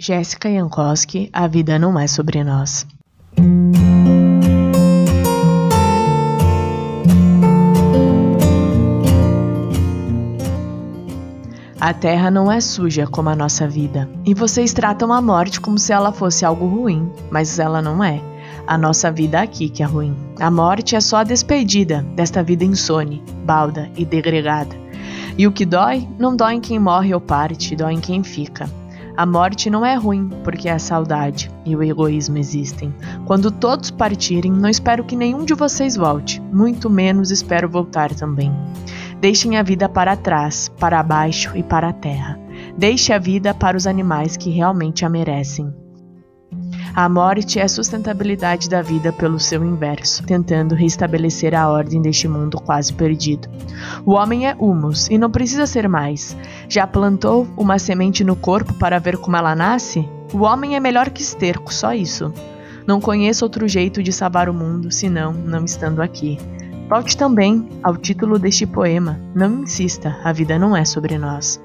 Jéssica Jankowski, A Vida Não É Sobre Nós. A terra não é suja como a nossa vida, e vocês tratam a morte como se ela fosse algo ruim, mas ela não é. A nossa vida aqui que é ruim. A morte é só a despedida desta vida insone, balda e degregada. E o que dói, não dói em quem morre ou parte, dói em quem fica. A morte não é ruim, porque a saudade e o egoísmo existem. Quando todos partirem, não espero que nenhum de vocês volte, muito menos espero voltar também. Deixem a vida para trás, para baixo e para a terra. Deixe a vida para os animais que realmente a merecem. A morte é a sustentabilidade da vida pelo seu inverso, tentando restabelecer a ordem deste mundo quase perdido. O homem é humus e não precisa ser mais. Já plantou uma semente no corpo para ver como ela nasce? O homem é melhor que esterco, só isso. Não conheço outro jeito de salvar o mundo senão não estando aqui. Volte também ao título deste poema. Não insista, a vida não é sobre nós.